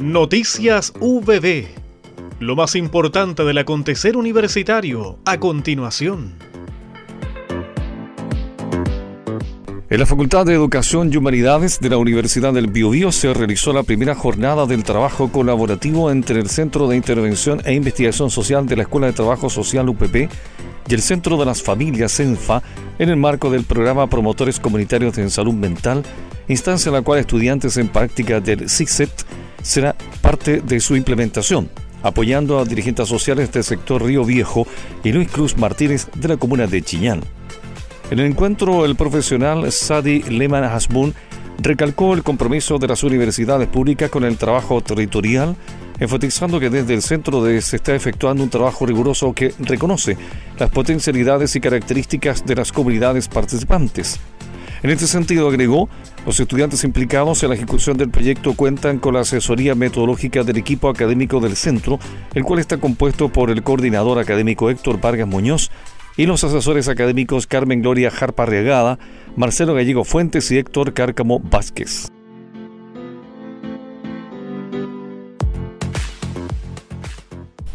Noticias VB. Lo más importante del acontecer universitario a continuación. En la Facultad de Educación y Humanidades de la Universidad del Biobío se realizó la primera jornada del trabajo colaborativo entre el Centro de Intervención e Investigación Social de la Escuela de Trabajo Social UPP y el Centro de las Familias CENFA en el marco del programa Promotores Comunitarios en Salud Mental, instancia en la cual estudiantes en práctica del CICET será parte de su implementación, apoyando a dirigentes sociales del sector Río Viejo y Luis Cruz Martínez de la comuna de Chiñán. En el encuentro, el profesional Sadi Lehman Hasbun recalcó el compromiso de las universidades públicas con el trabajo territorial, enfatizando que desde el centro se está efectuando un trabajo riguroso que reconoce las potencialidades y características de las comunidades participantes, en este sentido, agregó, los estudiantes implicados en la ejecución del proyecto cuentan con la asesoría metodológica del equipo académico del centro, el cual está compuesto por el coordinador académico Héctor Vargas Muñoz y los asesores académicos Carmen Gloria Jarpa Regada, Marcelo Gallego Fuentes y Héctor Cárcamo Vázquez.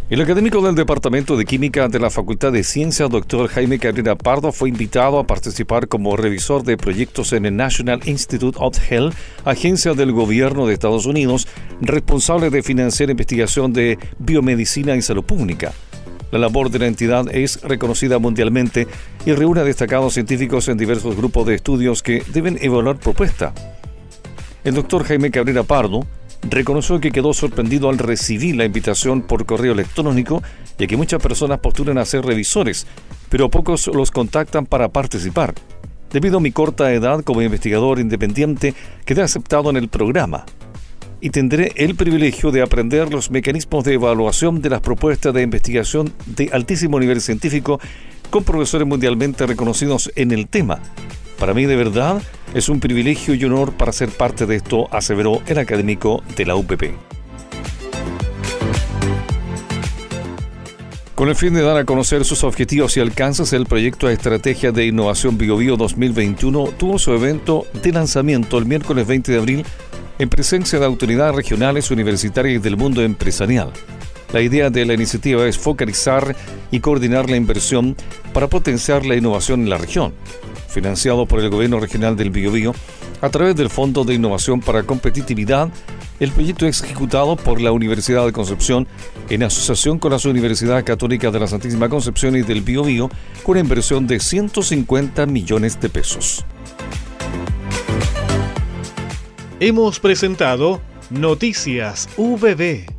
El académico del Departamento de Química de la Facultad de Ciencias, doctor Jaime Cabrera Pardo, fue invitado a participar como revisor de proyectos en el National Institute of Health, agencia del gobierno de Estados Unidos, responsable de financiar investigación de biomedicina y salud pública. La labor de la entidad es reconocida mundialmente y reúne a destacados científicos en diversos grupos de estudios que deben evaluar propuestas. El doctor Jaime Cabrera Pardo reconoció que quedó sorprendido al recibir la invitación por correo electrónico, ya que muchas personas postulan a ser revisores, pero pocos los contactan para participar. Debido a mi corta edad como investigador independiente, quedé aceptado en el programa y tendré el privilegio de aprender los mecanismos de evaluación de las propuestas de investigación de altísimo nivel científico con profesores mundialmente reconocidos en el tema, para mí de verdad es un privilegio y honor para ser parte de esto, aseveró el académico de la UPP. Con el fin de dar a conocer sus objetivos y alcances, el proyecto de Estrategia de Innovación BioBio 2021 tuvo su evento de lanzamiento el miércoles 20 de abril en presencia de autoridades regionales, universitarias y del mundo empresarial. La idea de la iniciativa es focalizar y coordinar la inversión para potenciar la innovación en la región, financiado por el Gobierno Regional del Biobío a través del Fondo de Innovación para Competitividad. El proyecto es ejecutado por la Universidad de Concepción en asociación con las Universidades Católicas de la Santísima Concepción y del Biobío con una inversión de 150 millones de pesos. Hemos presentado Noticias VB